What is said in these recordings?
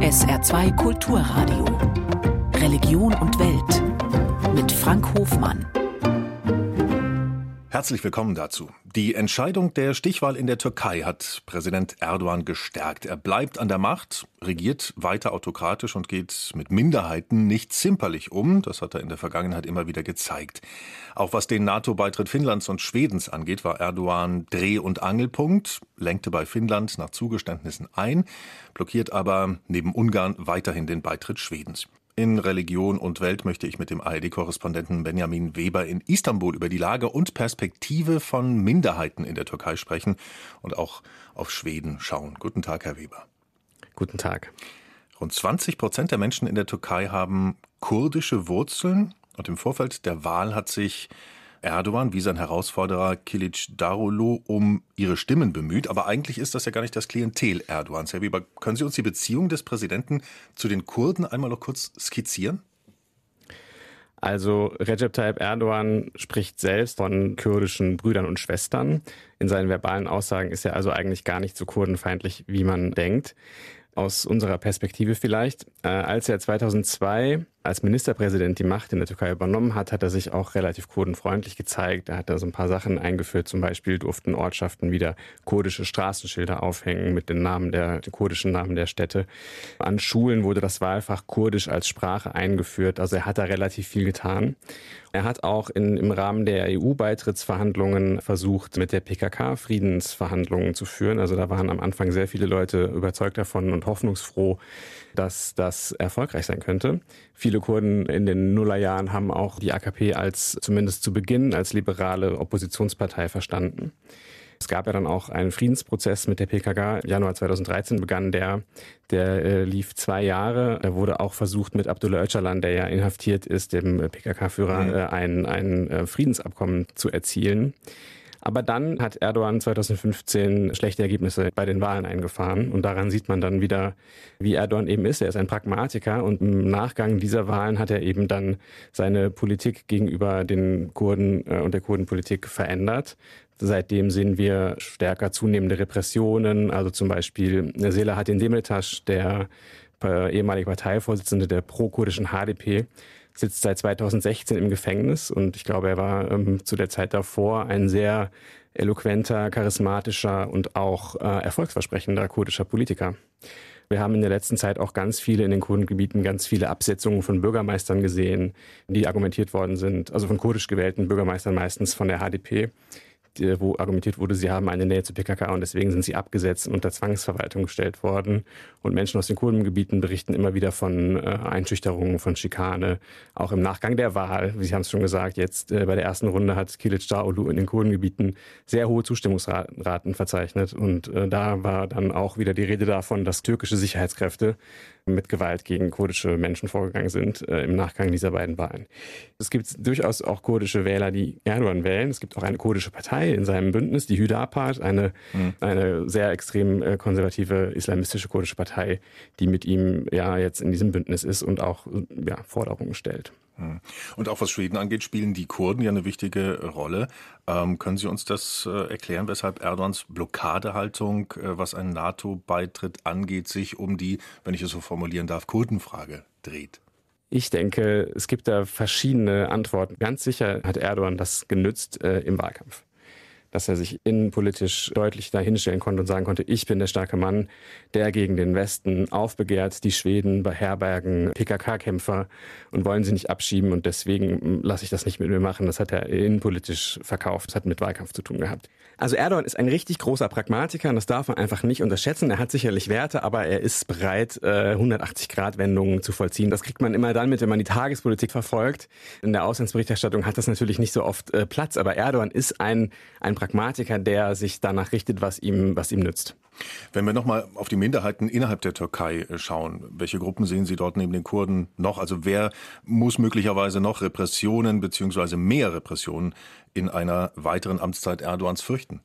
SR2 Kulturradio. Religion und Welt. Mit Frank Hofmann. Herzlich willkommen dazu. Die Entscheidung der Stichwahl in der Türkei hat Präsident Erdogan gestärkt. Er bleibt an der Macht, regiert weiter autokratisch und geht mit Minderheiten nicht zimperlich um. Das hat er in der Vergangenheit immer wieder gezeigt. Auch was den NATO-Beitritt Finnlands und Schwedens angeht, war Erdogan Dreh- und Angelpunkt, lenkte bei Finnland nach Zugeständnissen ein, blockiert aber neben Ungarn weiterhin den Beitritt Schwedens. In Religion und Welt möchte ich mit dem ARD-Korrespondenten Benjamin Weber in Istanbul über die Lage und Perspektive von Minderheiten in der Türkei sprechen und auch auf Schweden schauen. Guten Tag, Herr Weber. Guten Tag. Rund 20 Prozent der Menschen in der Türkei haben kurdische Wurzeln und im Vorfeld der Wahl hat sich Erdogan wie sein Herausforderer Kilic Darulu um ihre Stimmen bemüht. Aber eigentlich ist das ja gar nicht das Klientel Erdogans. Herr Weber, können Sie uns die Beziehung des Präsidenten zu den Kurden einmal noch kurz skizzieren? Also Recep Tayyip Erdogan spricht selbst von kurdischen Brüdern und Schwestern. In seinen verbalen Aussagen ist er also eigentlich gar nicht so kurdenfeindlich, wie man denkt. Aus unserer Perspektive vielleicht. Äh, als er 2002 als Ministerpräsident die Macht in der Türkei übernommen hat, hat er sich auch relativ kurdenfreundlich gezeigt. Er hat da so ein paar Sachen eingeführt. Zum Beispiel durften Ortschaften wieder kurdische Straßenschilder aufhängen mit den Namen der, den kurdischen Namen der Städte. An Schulen wurde das Wahlfach Kurdisch als Sprache eingeführt. Also er hat da relativ viel getan. Er hat auch in, im Rahmen der EU-Beitrittsverhandlungen versucht, mit der PKK Friedensverhandlungen zu führen. Also da waren am Anfang sehr viele Leute überzeugt davon und hoffnungsfroh, dass das erfolgreich sein könnte. Viele Kurden in den Nullerjahren haben auch die AKP als zumindest zu Beginn als liberale Oppositionspartei verstanden. Es gab ja dann auch einen Friedensprozess mit der PKK. Januar 2013 begann der. Der äh, lief zwei Jahre. Da wurde auch versucht, mit Abdullah Öcalan, der ja inhaftiert ist, dem PKK-Führer, mhm. äh, ein, ein äh, Friedensabkommen zu erzielen. Aber dann hat Erdogan 2015 schlechte Ergebnisse bei den Wahlen eingefahren. Und daran sieht man dann wieder, wie Erdogan eben ist. Er ist ein Pragmatiker. Und im Nachgang dieser Wahlen hat er eben dann seine Politik gegenüber den Kurden äh, und der Kurdenpolitik verändert. Seitdem sehen wir stärker zunehmende Repressionen. Also zum Beispiel Selahattin Demirtas, der äh, ehemalige Parteivorsitzende der pro-kurdischen HDP, sitzt seit 2016 im Gefängnis und ich glaube, er war ähm, zu der Zeit davor ein sehr eloquenter, charismatischer und auch äh, erfolgsversprechender kurdischer Politiker. Wir haben in der letzten Zeit auch ganz viele in den Kurdengebieten, ganz viele Absetzungen von Bürgermeistern gesehen, die argumentiert worden sind, also von kurdisch gewählten Bürgermeistern meistens von der HDP, wo argumentiert wurde, sie haben eine Nähe zur PKK und deswegen sind sie abgesetzt und unter Zwangsverwaltung gestellt worden. Und Menschen aus den Kurdengebieten berichten immer wieder von äh, Einschüchterungen, von Schikane, auch im Nachgang der Wahl. Sie haben es schon gesagt, jetzt äh, bei der ersten Runde hat Kilic Daolu in den Kurdengebieten sehr hohe Zustimmungsraten verzeichnet. Und äh, da war dann auch wieder die Rede davon, dass türkische Sicherheitskräfte mit Gewalt gegen kurdische Menschen vorgegangen sind äh, im Nachgang dieser beiden Wahlen. Es gibt durchaus auch kurdische Wähler, die Erdogan wählen. Es gibt auch eine kurdische Partei in seinem Bündnis, die Hüdapart, eine, mhm. eine sehr extrem äh, konservative islamistische kurdische Partei, die mit ihm ja jetzt in diesem Bündnis ist und auch ja, Forderungen stellt. Hm. Und auch was Schweden angeht, spielen die Kurden ja eine wichtige Rolle. Ähm, können Sie uns das äh, erklären, weshalb Erdogans Blockadehaltung, äh, was einen NATO-Beitritt angeht, sich um die, wenn ich es so formulieren darf, Kurdenfrage dreht? Ich denke, es gibt da verschiedene Antworten. Ganz sicher hat Erdogan das genützt äh, im Wahlkampf dass er sich innenpolitisch deutlich dahinstellen konnte und sagen konnte, ich bin der starke Mann, der gegen den Westen aufbegehrt, die Schweden beherbergen PKK-Kämpfer und wollen sie nicht abschieben und deswegen lasse ich das nicht mit mir machen. Das hat er innenpolitisch verkauft. Das hat mit Wahlkampf zu tun gehabt. Also Erdogan ist ein richtig großer Pragmatiker und das darf man einfach nicht unterschätzen. Er hat sicherlich Werte, aber er ist bereit, 180-Grad-Wendungen äh, zu vollziehen. Das kriegt man immer dann mit, wenn man die Tagespolitik verfolgt. In der Auslandsberichterstattung hat das natürlich nicht so oft äh, Platz, aber Erdogan ist ein, ein Pragmatiker, der sich danach richtet, was ihm, was ihm nützt. Wenn wir nochmal auf die Minderheiten innerhalb der Türkei äh, schauen, welche Gruppen sehen Sie dort neben den Kurden noch? Also wer muss möglicherweise noch Repressionen beziehungsweise mehr Repressionen in einer weiteren Amtszeit Erdogans fürchten?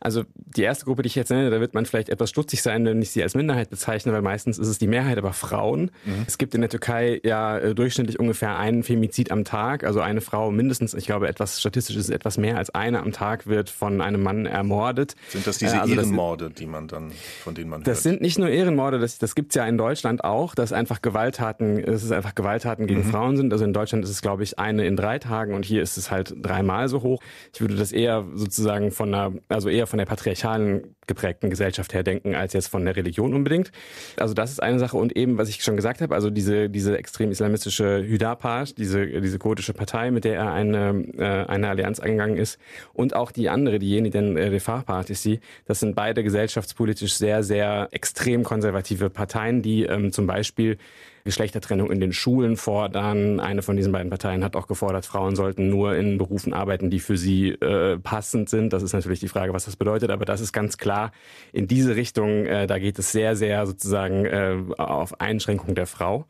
Also die erste Gruppe, die ich jetzt nenne, da wird man vielleicht etwas stutzig sein, wenn ich sie als Minderheit bezeichne, weil meistens ist es die Mehrheit, aber Frauen. Mhm. Es gibt in der Türkei ja äh, durchschnittlich ungefähr einen Femizid am Tag, also eine Frau mindestens, ich glaube etwas statistisch ist etwas mehr als eine am Tag wird von einem Mann ermordet. Sind das diese äh, also Ehrenmorde, das, die man dann, von denen man Das hört? sind nicht nur Ehrenmorde, das, das gibt es ja in Deutschland auch, dass einfach Gewalttaten, dass es einfach Gewalttaten gegen mhm. Frauen sind. Also in Deutschland ist es, glaube ich, eine in drei Tagen und hier ist es halt dreimal so hoch. Ich würde das eher sozusagen von einer, also eher von der patriarchalen geprägten Gesellschaft her denken, als jetzt von der Religion unbedingt. Also das ist eine Sache. Und eben, was ich schon gesagt habe, also diese, diese extrem islamistische Hüdapar, diese, diese kurdische Partei, mit der er eine, äh, eine Allianz eingegangen ist, und auch die andere, die Yeniden äh, Refah Partisi, das sind beide gesellschaftspolitisch sehr, sehr extrem konservative Parteien, die ähm, zum Beispiel Geschlechtertrennung in den Schulen fordern. Eine von diesen beiden Parteien hat auch gefordert, Frauen sollten nur in Berufen arbeiten, die für sie äh, passend sind. Das ist natürlich die Frage, was das bedeutet, aber das ist ganz klar in diese Richtung. Äh, da geht es sehr, sehr sozusagen äh, auf Einschränkung der Frau.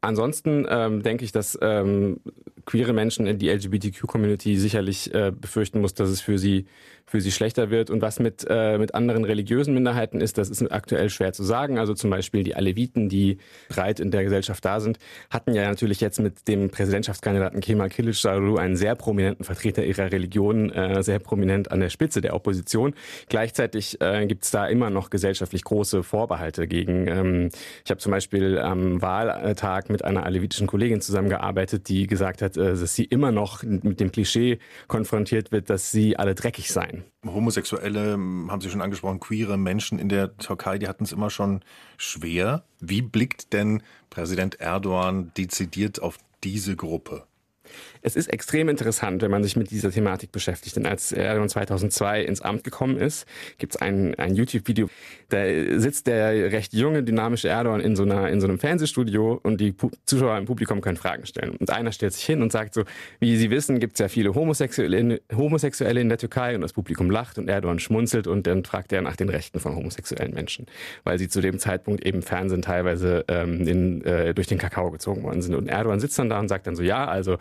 Ansonsten ähm, denke ich, dass ähm, queere Menschen in die LGBTQ-Community sicherlich äh, befürchten muss, dass es für sie für sie schlechter wird. Und was mit, äh, mit anderen religiösen Minderheiten ist, das ist aktuell schwer zu sagen. Also zum Beispiel die Aleviten, die breit in der Gesellschaft da sind, hatten ja natürlich jetzt mit dem Präsidentschaftskandidaten Kemal Kılıçdaroğlu einen sehr prominenten Vertreter ihrer Religion, äh, sehr prominent an der Spitze der Opposition. Gleichzeitig äh, gibt es da immer noch gesellschaftlich große Vorbehalte gegen. Ähm, ich habe zum Beispiel am Wahltag mit einer alevitischen Kollegin zusammengearbeitet, die gesagt hat, äh, dass sie immer noch mit dem Klischee konfrontiert wird, dass sie alle dreckig seien. Homosexuelle, hm, haben Sie schon angesprochen, queere Menschen in der Türkei, die hatten es immer schon schwer. Wie blickt denn Präsident Erdogan dezidiert auf diese Gruppe? Es ist extrem interessant, wenn man sich mit dieser Thematik beschäftigt. Denn als er 2002 ins Amt gekommen ist, gibt es ein, ein YouTube-Video. Da sitzt der recht junge, dynamische Erdogan in so, einer, in so einem Fernsehstudio und die Zuschauer im Publikum können Fragen stellen. Und einer stellt sich hin und sagt so, wie Sie wissen, gibt es ja viele Homosexuelle, Homosexuelle in der Türkei und das Publikum lacht und Erdogan schmunzelt und dann fragt er nach den Rechten von homosexuellen Menschen, weil sie zu dem Zeitpunkt eben Fernsehen teilweise ähm, in, äh, durch den Kakao gezogen worden sind. Und Erdogan sitzt dann da und sagt dann so, ja, also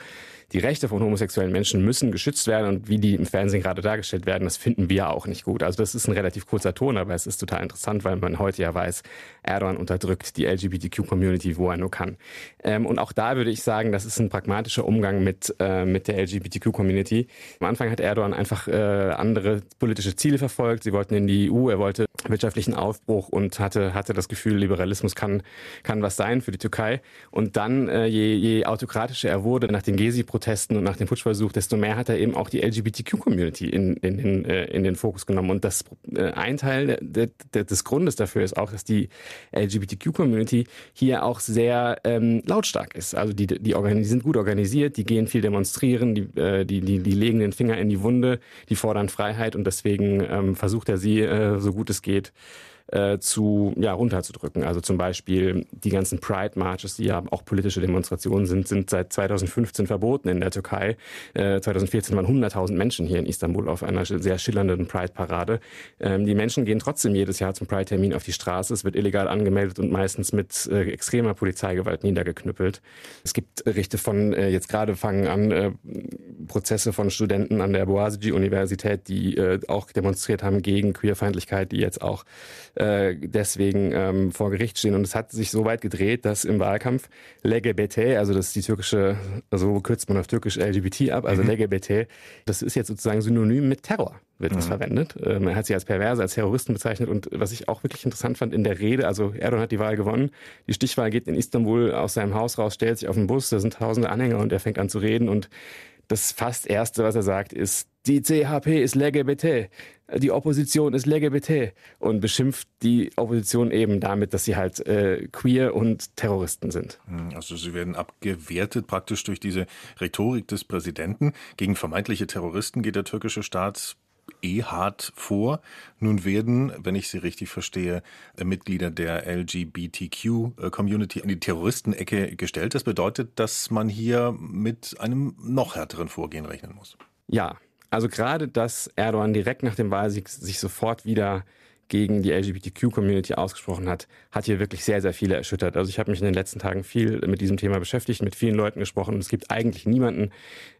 die Rechte von homosexuellen Menschen müssen geschützt werden und wie die im Fernsehen gerade dargestellt werden, das finden wir auch nicht gut. Also das ist ein relativ kurzer Ton, aber es ist total interessant, weil man heute ja weiß, Erdogan unterdrückt die LGBTQ-Community, wo er nur kann. Ähm, und auch da würde ich sagen, das ist ein pragmatischer Umgang mit, äh, mit der LGBTQ-Community. Am Anfang hat Erdogan einfach äh, andere politische Ziele verfolgt. Sie wollten in die EU, er wollte wirtschaftlichen Aufbruch und hatte, hatte das Gefühl, Liberalismus kann, kann was sein für die Türkei. Und dann, äh, je, je autokratischer er wurde, nach den Gezi-Protesten und nach dem Putschversuch, desto mehr hat er eben auch die LGBTQ-Community in, in, in, äh, in den Fokus genommen. Und das äh, ein Teil de, de, des Grundes dafür ist auch, dass die LGBTQ-Community hier auch sehr ähm, lautstark ist. Also die, die, die sind gut organisiert, die gehen viel demonstrieren, die, äh, die, die, die legen den Finger in die Wunde, die fordern Freiheit und deswegen ähm, versucht er sie, äh, so gut es geht, äh, zu ja, runterzudrücken. Also zum Beispiel die ganzen Pride Marches, die ja auch politische Demonstrationen sind, sind seit 2015 verboten in der Türkei. Äh, 2014 waren 100.000 Menschen hier in Istanbul auf einer sehr schillernden Pride-Parade. Ähm, die Menschen gehen trotzdem jedes Jahr zum Pride-Termin auf die Straße. Es wird illegal angemeldet und meistens mit äh, extremer Polizeigewalt niedergeknüppelt. Es gibt Berichte von, äh, jetzt gerade fangen an, äh, Prozesse von Studenten an der Boğaziçi-Universität, die äh, auch demonstriert haben gegen Queerfeindlichkeit, die jetzt auch äh, deswegen ähm, vor Gericht stehen. Und es hat sich so weit gedreht, dass im Wahlkampf LGBT, also das ist die türkische, so kürzt man auf türkisch LGBT ab, also mhm. LGBT, das ist jetzt sozusagen synonym mit Terror wird das mhm. verwendet. Ähm, er hat sie als Perverse, als Terroristen bezeichnet und was ich auch wirklich interessant fand in der Rede, also Erdogan hat die Wahl gewonnen, die Stichwahl geht in Istanbul aus seinem Haus raus, stellt sich auf den Bus, da sind tausende Anhänger und er fängt an zu reden und das fast Erste, was er sagt, ist, die CHP ist LGBT, die Opposition ist LGBT und beschimpft die Opposition eben damit, dass sie halt äh, queer und Terroristen sind. Hm, also sie werden abgewertet praktisch durch diese Rhetorik des Präsidenten. Gegen vermeintliche Terroristen geht der türkische Staat eh hart vor. Nun werden, wenn ich Sie richtig verstehe, Mitglieder der LGBTQ-Community in die Terroristenecke gestellt. Das bedeutet, dass man hier mit einem noch härteren Vorgehen rechnen muss. Ja, also gerade, dass Erdogan direkt nach dem Wahlsieg sich sofort wieder gegen die LGBTQ-Community ausgesprochen hat, hat hier wirklich sehr, sehr viele erschüttert. Also ich habe mich in den letzten Tagen viel mit diesem Thema beschäftigt, mit vielen Leuten gesprochen. Es gibt eigentlich niemanden,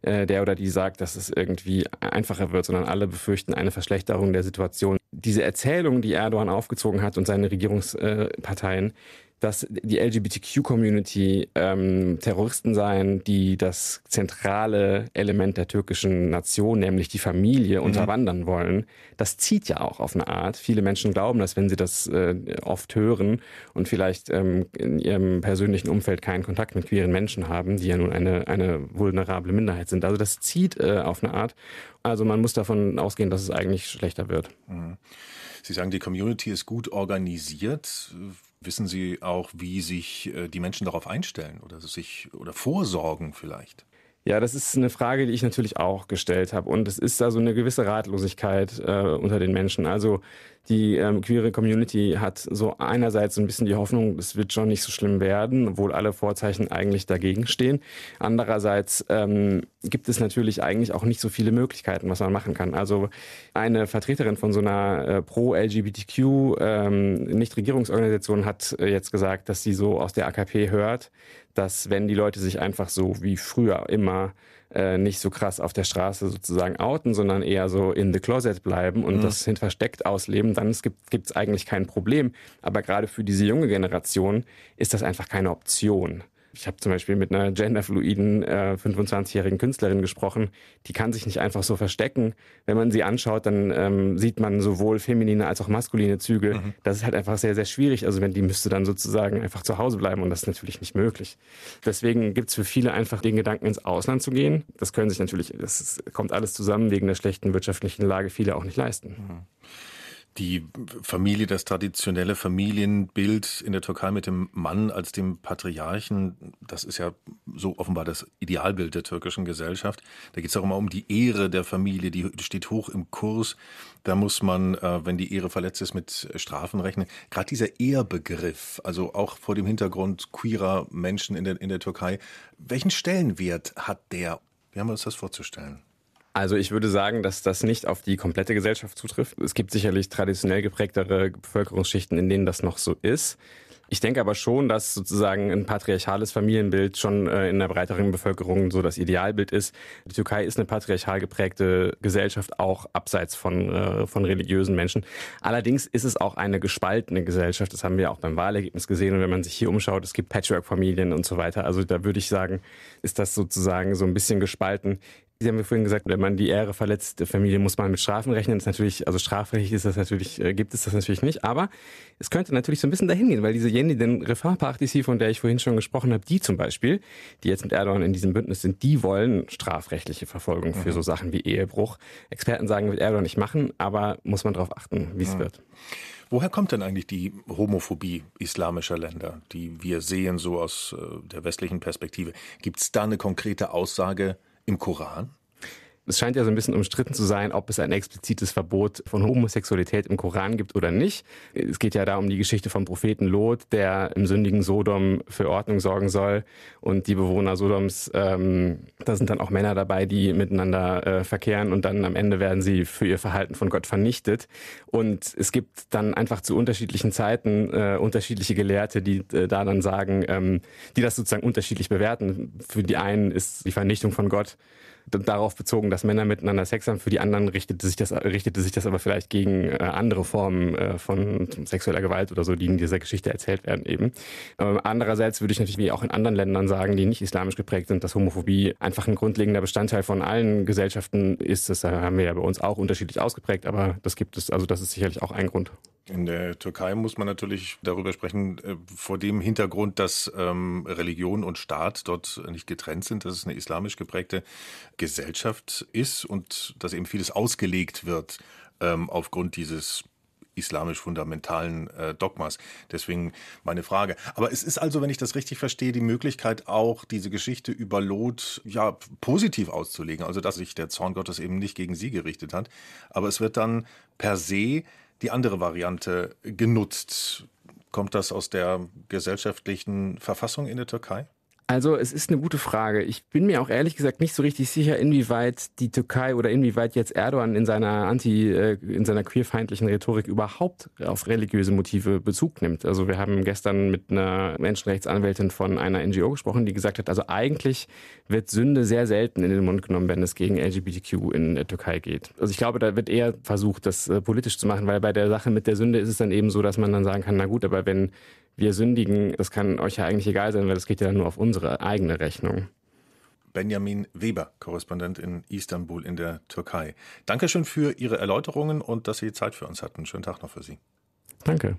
äh, der oder die sagt, dass es irgendwie einfacher wird, sondern alle befürchten eine Verschlechterung der Situation. Diese Erzählung, die Erdogan aufgezogen hat und seine Regierungsparteien, dass die LGBTQ-Community ähm, Terroristen seien, die das zentrale Element der türkischen Nation, nämlich die Familie, mhm. unterwandern wollen. Das zieht ja auch auf eine Art. Viele Menschen glauben, dass wenn sie das äh, oft hören und vielleicht ähm, in ihrem persönlichen Umfeld keinen Kontakt mit queeren Menschen haben, die ja nun eine, eine vulnerable Minderheit sind. Also das zieht äh, auf eine Art. Also man muss davon ausgehen, dass es eigentlich schlechter wird. Mhm. Sie sagen, die Community ist gut organisiert. Wissen Sie auch, wie sich äh, die Menschen darauf einstellen oder sich oder vorsorgen vielleicht? Ja, das ist eine Frage, die ich natürlich auch gestellt habe. Und es ist da so eine gewisse Ratlosigkeit äh, unter den Menschen. Also die ähm, queere Community hat so einerseits so ein bisschen die Hoffnung, es wird schon nicht so schlimm werden, obwohl alle Vorzeichen eigentlich dagegen stehen. Andererseits ähm, gibt es natürlich eigentlich auch nicht so viele Möglichkeiten, was man machen kann. Also eine Vertreterin von so einer äh, pro-LGBTQ ähm, Nichtregierungsorganisation hat äh, jetzt gesagt, dass sie so aus der AKP hört, dass wenn die Leute sich einfach so wie früher immer äh, nicht so krass auf der Straße sozusagen outen, sondern eher so in the closet bleiben und mhm. das hin versteckt ausleben, dann gibt es eigentlich kein Problem. Aber gerade für diese junge Generation ist das einfach keine Option. Ich habe zum Beispiel mit einer genderfluiden äh, 25-jährigen Künstlerin gesprochen. Die kann sich nicht einfach so verstecken. Wenn man sie anschaut, dann ähm, sieht man sowohl feminine als auch maskuline Züge. Mhm. Das ist halt einfach sehr, sehr schwierig. Also wenn die müsste dann sozusagen einfach zu Hause bleiben und das ist natürlich nicht möglich. Deswegen gibt es für viele einfach den Gedanken, ins Ausland zu gehen. Das können sich natürlich, das kommt alles zusammen wegen der schlechten wirtschaftlichen Lage, viele auch nicht leisten. Mhm die Familie, das traditionelle Familienbild in der Türkei mit dem Mann als dem Patriarchen, das ist ja so offenbar das Idealbild der türkischen Gesellschaft. Da geht es auch immer um die Ehre der Familie, die steht hoch im Kurs. Da muss man, äh, wenn die Ehre verletzt ist, mit Strafen rechnen. Gerade dieser Ehrbegriff, also auch vor dem Hintergrund queerer Menschen in der, in der Türkei, welchen Stellenwert hat der? Wie haben wir uns das vorzustellen? Also ich würde sagen, dass das nicht auf die komplette Gesellschaft zutrifft. Es gibt sicherlich traditionell geprägtere Bevölkerungsschichten, in denen das noch so ist. Ich denke aber schon, dass sozusagen ein patriarchales Familienbild schon äh, in der breiteren Bevölkerung so das Idealbild ist. Die Türkei ist eine patriarchal geprägte Gesellschaft, auch abseits von, äh, von religiösen Menschen. Allerdings ist es auch eine gespaltene Gesellschaft. Das haben wir auch beim Wahlergebnis gesehen. Und wenn man sich hier umschaut, es gibt Patchwork-Familien und so weiter. Also da würde ich sagen, ist das sozusagen so ein bisschen gespalten. Sie haben ja vorhin gesagt, wenn man die Ehre verletzt, Familie muss man mit Strafen rechnen. Das ist natürlich, also strafrechtlich ist das natürlich, äh, gibt es das natürlich nicht. Aber es könnte natürlich so ein bisschen dahin gehen, weil diese Jenny, den Refah-Partisi, von der ich vorhin schon gesprochen habe, die zum Beispiel, die jetzt mit Erdogan in diesem Bündnis sind, die wollen strafrechtliche Verfolgung für mhm. so Sachen wie Ehebruch. Experten sagen, wird Erdogan nicht machen, aber muss man darauf achten, wie es mhm. wird. Woher kommt denn eigentlich die Homophobie islamischer Länder, die wir sehen so aus äh, der westlichen Perspektive? Gibt es da eine konkrete Aussage, im Koran? Es scheint ja so ein bisschen umstritten zu sein, ob es ein explizites Verbot von Homosexualität im Koran gibt oder nicht. Es geht ja da um die Geschichte vom Propheten Lot, der im sündigen Sodom für Ordnung sorgen soll. Und die Bewohner Sodoms, ähm, da sind dann auch Männer dabei, die miteinander äh, verkehren und dann am Ende werden sie für ihr Verhalten von Gott vernichtet. Und es gibt dann einfach zu unterschiedlichen Zeiten äh, unterschiedliche Gelehrte, die äh, da dann sagen, ähm, die das sozusagen unterschiedlich bewerten. Für die einen ist die Vernichtung von Gott darauf bezogen, dass Männer miteinander Sex haben. Für die anderen richtete sich das, richtete sich das aber vielleicht gegen äh, andere Formen äh, von sexueller Gewalt oder so, die in dieser Geschichte erzählt werden eben. Ähm, andererseits würde ich natürlich wie auch in anderen Ländern sagen, die nicht islamisch geprägt sind, dass Homophobie einfach ein grundlegender Bestandteil von allen Gesellschaften ist. Das haben wir ja bei uns auch unterschiedlich ausgeprägt, aber das gibt es, also das ist sicherlich auch ein Grund. In der Türkei muss man natürlich darüber sprechen, äh, vor dem Hintergrund, dass ähm, Religion und Staat dort nicht getrennt sind, dass es eine islamisch geprägte Gesellschaft ist und dass eben vieles ausgelegt wird ähm, aufgrund dieses islamisch-fundamentalen äh, Dogmas. Deswegen meine Frage. Aber es ist also, wenn ich das richtig verstehe, die Möglichkeit auch, diese Geschichte über Lot ja positiv auszulegen. Also, dass sich der Zorn Gottes eben nicht gegen sie gerichtet hat. Aber es wird dann per se die andere Variante genutzt. Kommt das aus der gesellschaftlichen Verfassung in der Türkei? Also es ist eine gute Frage. Ich bin mir auch ehrlich gesagt nicht so richtig sicher, inwieweit die Türkei oder inwieweit jetzt Erdogan in seiner anti, äh, in seiner queerfeindlichen Rhetorik überhaupt auf religiöse Motive Bezug nimmt. Also wir haben gestern mit einer Menschenrechtsanwältin von einer NGO gesprochen, die gesagt hat, also eigentlich wird Sünde sehr selten in den Mund genommen, wenn es gegen LGBTQ in der Türkei geht. Also ich glaube, da wird eher versucht, das äh, politisch zu machen, weil bei der Sache mit der Sünde ist es dann eben so, dass man dann sagen kann, na gut, aber wenn wir sündigen, das kann euch ja eigentlich egal sein, weil das geht ja nur auf unsere eigene Rechnung. Benjamin Weber, Korrespondent in Istanbul in der Türkei. Dankeschön für Ihre Erläuterungen und dass Sie Zeit für uns hatten. Schönen Tag noch für Sie. Danke.